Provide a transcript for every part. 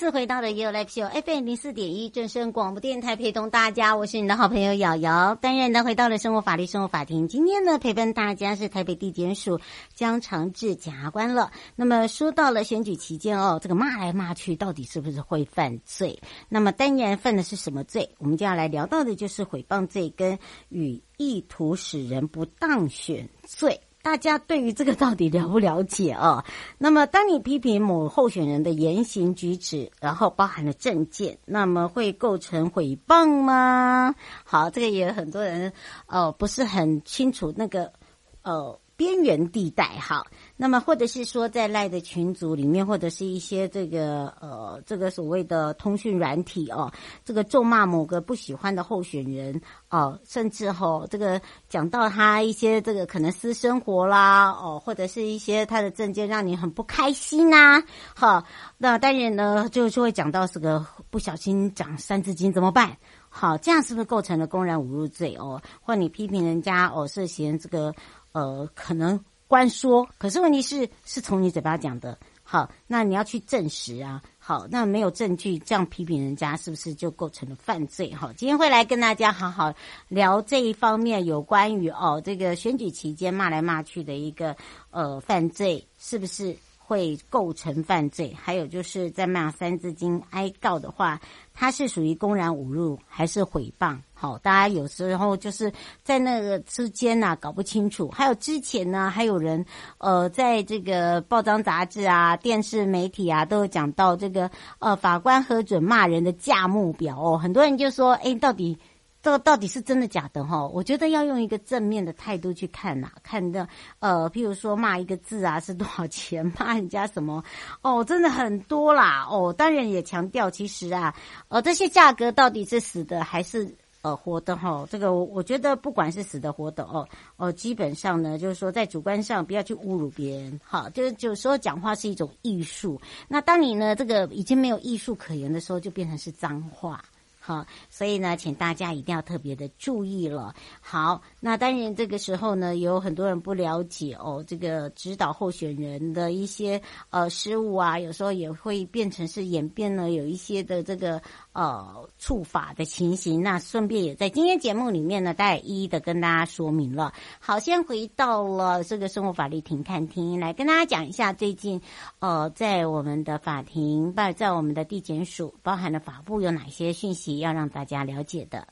次回到了 You Live Show FM 零四点一正声广播电台，陪同大家，我是你的好朋友瑶瑶。当然呢，回到了生活法律生活法庭，今天呢，陪伴大家是台北地检署江长志检察官了。那么说到了选举期间哦，这个骂来骂去，到底是不是会犯罪？那么当然犯的是什么罪？我们就要来聊到的就是诽谤罪跟与意图使人不当选罪。大家对于这个到底了不了解哦？那么，当你批评某候选人的言行举止，然后包含了证件，那么会构成诽谤吗？好，这个也很多人呃不是很清楚那个呃边缘地带哈。那么，或者是说，在赖的群组里面，或者是一些这个呃，这个所谓的通讯软体哦，这个咒骂某个不喜欢的候选人哦，甚至吼这个讲到他一些这个可能私生活啦哦，或者是一些他的政见让你很不开心呐，好，那当然呢就就会讲到这个不小心讲三字经怎么办？好，这样是不是构成了公然侮辱罪哦？或你批评人家哦，涉嫌这个呃可能。官说，可是问题是是从你嘴巴讲的，好，那你要去证实啊，好，那没有证据这样批评人家，是不是就构成了犯罪？哈，今天会来跟大家好好聊这一方面有关于哦，这个选举期间骂来骂去的一个呃犯罪，是不是？会构成犯罪？还有就是在骂三字经哀告的话，它是属于公然侮辱还是诽谤？好，大家有时候就是在那个之间呐、搞不清楚。还有之前呢，还有人呃，在这个报章杂志啊、电视媒体啊，都有讲到这个呃法官核准骂人的价目表哦。很多人就说，哎，到底这到底是真的假的？哈，我觉得要用一个正面的态度去看呐、看的呃，譬如说骂一个字啊是多少钱，骂人家什么哦，真的很多啦哦。当然也强调，其实啊，呃，这些价格到底是死的还是？呃，活的哈，这个我我觉得不管是死的活的哦，哦，基本上呢，就是说在主观上不要去侮辱别人，哈，就是有时候讲话是一种艺术。那当你呢这个已经没有艺术可言的时候，就变成是脏话。好，所以呢，请大家一定要特别的注意了。好，那当然这个时候呢，有很多人不了解哦，这个指导候选人的一些呃失误啊，有时候也会变成是演变了有一些的这个呃触法的情形。那顺便也在今天节目里面呢，大概一一的跟大家说明了。好，先回到了这个生活法律庭看庭，来跟大家讲一下最近呃在我们的法庭，在在我们的地检署，包含了法部有哪些讯息。要让大家了解的，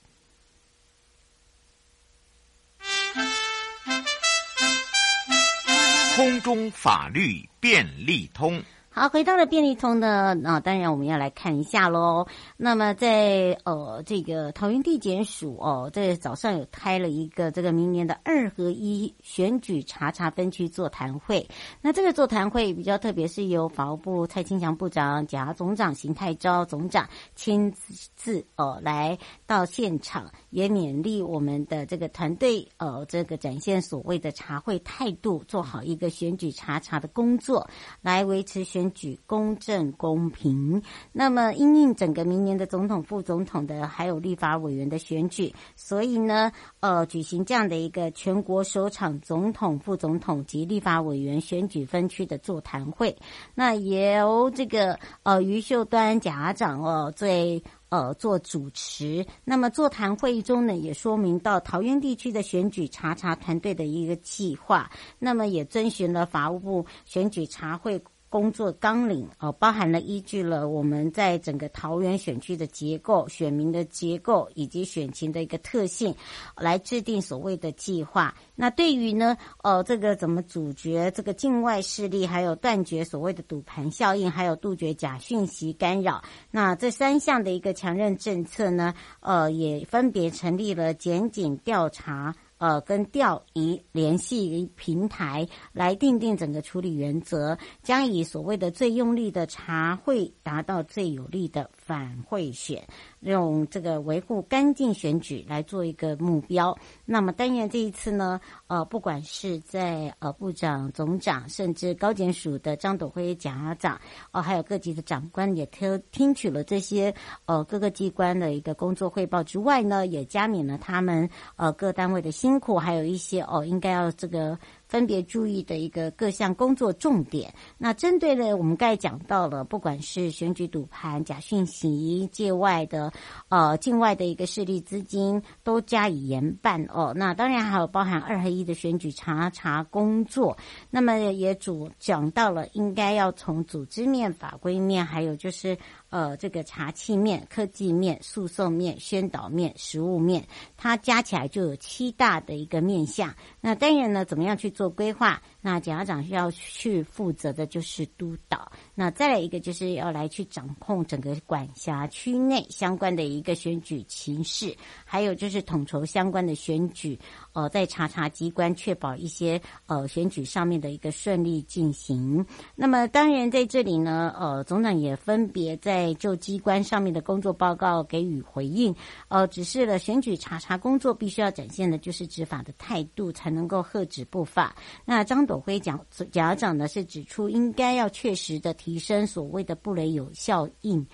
空中法律便利通。好，回到了便利通呢，那当然我们要来看一下喽。那么在呃这个桃园地检署哦，在早上有开了一个这个明年的二合一选举查查分区座谈会。那这个座谈会比较特别，是由法务部蔡清祥部长、贾总长邢泰昭总长亲自哦来到现场，也勉励我们的这个团队呃这个展现所谓的查会态度，做好一个选举查查的工作，来维持选。举公正公平，那么因应整个明年的总统、副总统的还有立法委员的选举，所以呢，呃，举行这样的一个全国首场总统、副总统及立法委员选举分区的座谈会。那由这个呃于秀端家长哦最呃做主持。那么座谈会议中呢，也说明到桃园地区的选举查查团队的一个计划，那么也遵循了法务部选举查会。工作纲领哦，包含了依据了我们在整个桃园选区的结构、选民的结构以及选情的一个特性，来制定所谓的计划。那对于呢，呃，这个怎么阻绝这个境外势力，还有断绝所谓的赌盘效应，还有杜绝假讯息干扰，那这三项的一个强韧政策呢，呃，也分别成立了检警调查。呃，跟调移联系平台来定定整个处理原则，将以所谓的最用力的查会，达到最有力的反贿选。用这个维护干净选举来做一个目标。那么，但愿这一次呢，呃，不管是在呃部长、总长，甚至高检署的张斗辉检察长，哦、呃，还有各级的长官，也听听取了这些呃各个机关的一个工作汇报之外呢，也加冕了他们呃各单位的辛苦，还有一些哦、应该要这个。分别注意的一个各项工作重点。那针对呢，我们刚才讲到了，不管是选举赌盘、假讯息、界外的、呃境外的一个势力资金，都加以严办哦。那当然还有包含二合一的选举查查工作。那么也主讲到了，应该要从组织面、法规面，还有就是。呃，这个茶器面、科技面、诉讼面、宣导面、食物面，它加起来就有七大的一个面向。那当然呢，怎么样去做规划？那检察长需要去负责的就是督导。那再来一个就是要来去掌控整个管辖区内相关的一个选举情势，还有就是统筹相关的选举。呃，在查查机关确保一些呃选举上面的一个顺利进行。那么当然在这里呢，呃，总长也分别在就机关上面的工作报告给予回应。呃，指示了选举查查工作必须要展现的就是执法的态度，才能够遏止不法。那张董斗辉讲检察长呢是指出，应该要确实的提升所谓的不雷有效应。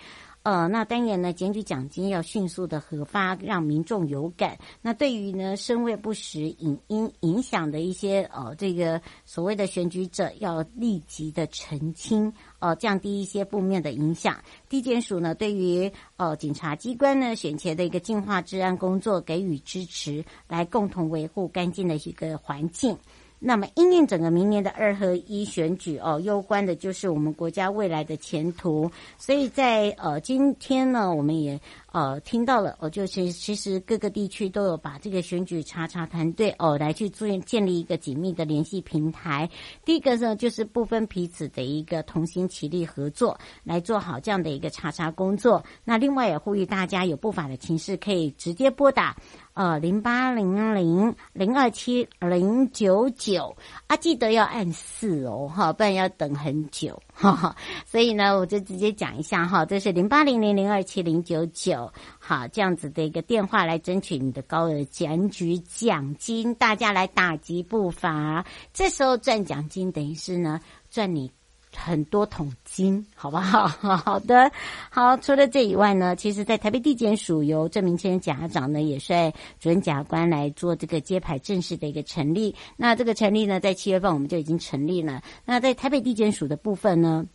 呃，那当然呢，检举奖金要迅速的核发，让民众有感。那对于呢，身为不实影音影响的一些呃，这个所谓的选举者，要立即的澄清，呃，降低一些负面的影响。地检署呢，对于呃警察机关呢，选前的一个净化治安工作给予支持，来共同维护干净的一个环境。那么，因应整个明年的二合一选举哦，攸关的就是我们国家未来的前途。所以在呃今天呢，我们也呃听到了我，就是其实各个地区都有把这个选举查查团队哦来去做建立一个紧密的联系平台。第一个呢，就是不分彼此的一个同心齐力合作，来做好这样的一个查查工作。那另外也呼吁大家有不法的情势可以直接拨打。呃，零八零零零二七零九九啊，记得要按四哦，哈，不然要等很久，哈哈。所以呢，我就直接讲一下哈，这是零八零零零二七零九九，好，这样子的一个电话来争取你的高额检举奖金，大家来打击不伐，这时候赚奖金等于是呢赚你。很多桶金，好不好？好的，好。除了这以外呢，其实，在台北地检署由郑明谦检察长呢，也率主任检察官来做这个揭牌正式的一个成立。那这个成立呢，在七月份我们就已经成立了。那在台北地检署的部分呢，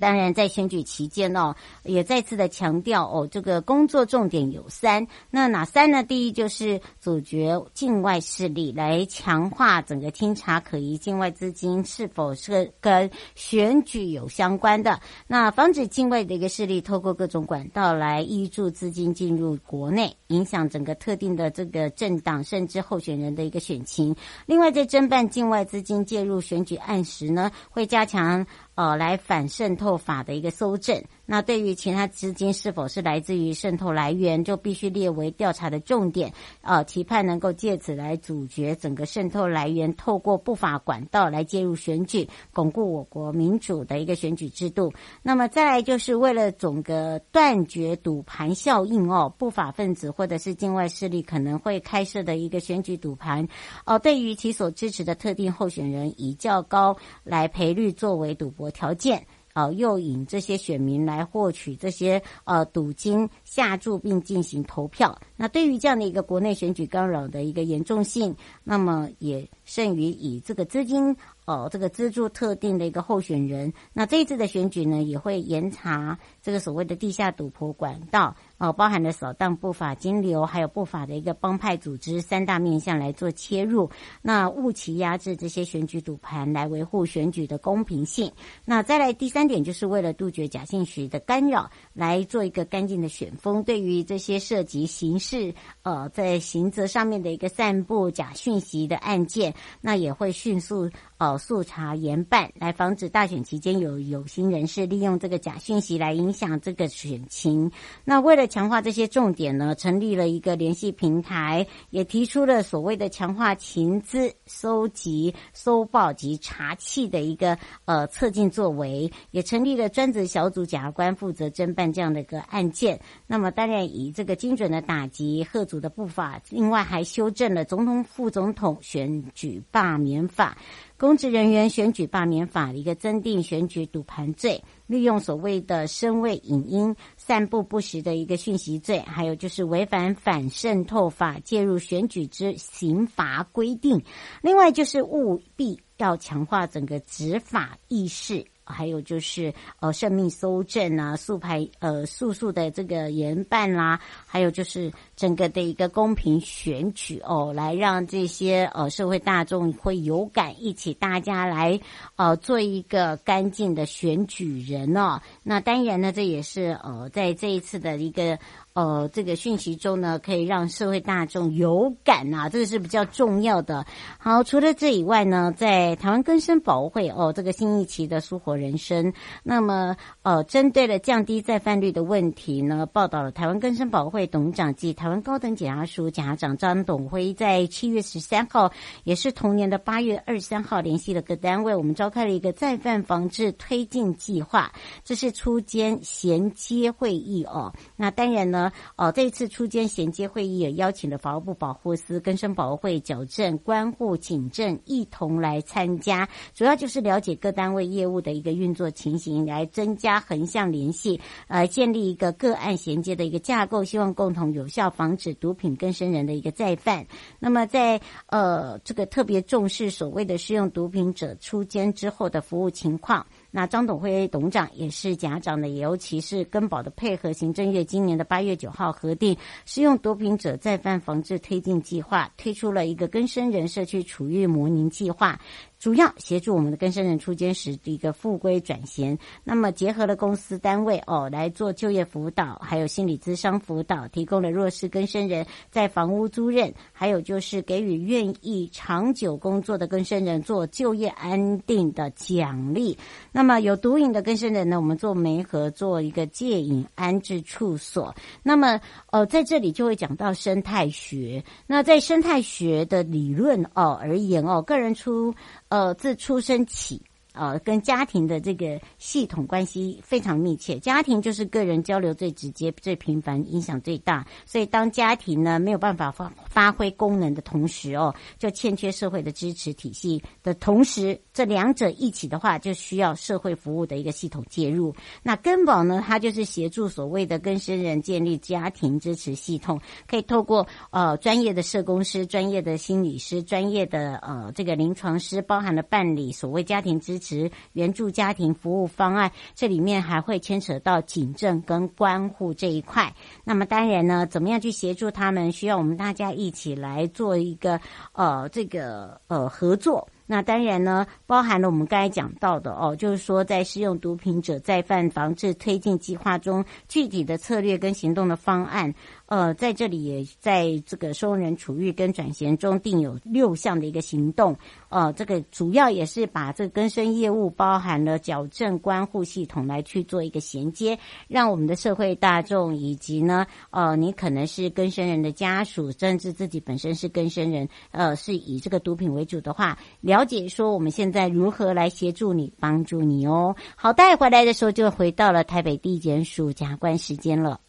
当然，在选举期间哦，也再次的强调哦，这个工作重点有三。那哪三呢？第一就是阻绝境外势力，来强化整个清查可疑境外资金是否是跟选举有相关的。那防止境外的一个势力透过各种管道来挹注资金进入国内，影响整个特定的这个政党甚至候选人的一个选情。另外，在侦办境外资金介入选举案时呢，会加强。哦来反渗透法的一个搜证。那对于其他资金是否是来自于渗透来源，就必须列为调查的重点。呃，期盼能够借此来阻绝整个渗透来源透过不法管道来介入选举，巩固我国民主的一个选举制度。那么再来就是为了总个断绝赌盘效应哦，不法分子或者是境外势力可能会开设的一个选举赌盘哦，对于其所支持的特定候选人以较高来赔率作为赌博条件。呃，诱引这些选民来获取这些呃赌金下注并进行投票。那对于这样的一个国内选举干扰的一个严重性，那么也甚于以这个资金。哦，这个资助特定的一个候选人，那这一次的选举呢，也会严查这个所谓的地下赌博管道，哦，包含了扫荡不法金流，还有不法的一个帮派组织三大面向来做切入，那务期压制这些选举赌盘，来维护选举的公平性。那再来第三点，就是为了杜绝假信息的干扰，来做一个干净的选风。对于这些涉及刑事呃在刑责上面的一个散布假讯息的案件，那也会迅速。哦，速查严办，来防止大选期间有有心人士利用这个假讯息来影响这个选情。那为了强化这些重点呢，成立了一个联系平台，也提出了所谓的强化情资收集、搜报及查缉的一个呃策进作为，也成立了专责小组检察官负责侦办这样的一个案件。那么当然以这个精准的打击吓阻的步伐，另外还修正了总统、副总统选举罢免法。公职人员选举罢免法的一个增订选举赌盘罪，利用所谓的声位影音散布不实的一个讯息罪，还有就是违反反渗透法介入选举之刑罚规定。另外就是务必要强化整个执法意识。还有就是呃，生命搜证啊，速排呃，速速的这个严办啦，还有就是整个的一个公平选举哦，来让这些呃社会大众会有感，一起大家来呃做一个干净的选举人哦。那当然呢，这也是呃在这一次的一个。呃，这个讯息中呢，可以让社会大众有感啊，这个是比较重要的。好，除了这以外呢，在台湾更生保护会哦，这个新一期的书活人生，那么呃，针对了降低再犯率的问题呢，报道了台湾更生保护会董事长及台湾高等检察署检察长张董辉在七月十三号，也是同年的八月二十三号，联系了各单位，我们召开了一个再犯防治推进计划，这是初监衔接会议哦。那当然呢。哦，这一次初监衔接会议也邀请了法务部保护司、更生保护会、矫正、关护、警政一同来参加，主要就是了解各单位业务的一个运作情形，来增加横向联系，呃建立一个个案衔接的一个架构，希望共同有效防止毒品更生人的一个再犯。那么在呃这个特别重视所谓的适用毒品者出监之后的服务情况。那张董辉董长也是检察长的，尤其是根宝的配合，行政院今年的八月九号核定适用毒品者再犯防治推进计划，推出了一个更生人社区处遇模拟计划。主要协助我们的更生人出监时的一个复归转衔，那么结合了公司单位哦来做就业辅导，还有心理咨商辅导，提供了弱势更生人在房屋租赁，还有就是给予愿意长久工作的更生人做就业安定的奖励。那么有毒瘾的更生人呢，我们做媒合做一个戒瘾安置处所。那么呃在这里就会讲到生态学。那在生态学的理论哦而言哦，个人出。呃，自出生起。呃，跟家庭的这个系统关系非常密切，家庭就是个人交流最直接、最频繁、影响最大。所以，当家庭呢没有办法发发挥功能的同时，哦，就欠缺社会的支持体系的同时，这两者一起的话，就需要社会服务的一个系统介入。那根宝呢，它就是协助所谓的跟生人建立家庭支持系统，可以透过呃专业的社工师、专业的心理师、专业的呃这个临床师，包含了办理所谓家庭支持。持援助家庭服务方案，这里面还会牵扯到警政跟关护这一块。那么当然呢，怎么样去协助他们？需要我们大家一起来做一个呃这个呃合作。那当然呢，包含了我们刚才讲到的哦，就是说在适用毒品者再犯防治推进计划中，具体的策略跟行动的方案。呃，在这里也在这个收容人处遇跟转衔中定有六项的一个行动。呃，这个主要也是把这个更生业务包含了矫正关护系统来去做一个衔接，让我们的社会大众以及呢，呃，你可能是更生人的家属，甚至自己本身是更生人，呃，是以这个毒品为主的话，了解说我们现在如何来协助你、帮助你哦。好，带回来的时候就回到了台北地检署检察官时间了。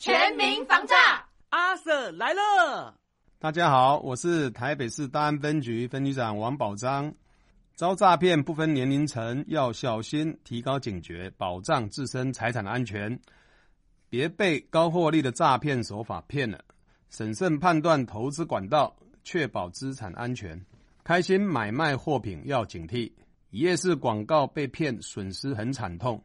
全民防诈，阿 Sir 来了。大家好，我是台北市大安分局分局长王宝章。遭诈骗不分年龄层，要小心，提高警觉，保障自身财产安全，别被高获利的诈骗手法骗了。审慎判断投资管道，确保资产安全。开心买卖货品要警惕，一夜市广告被骗，损失很惨痛。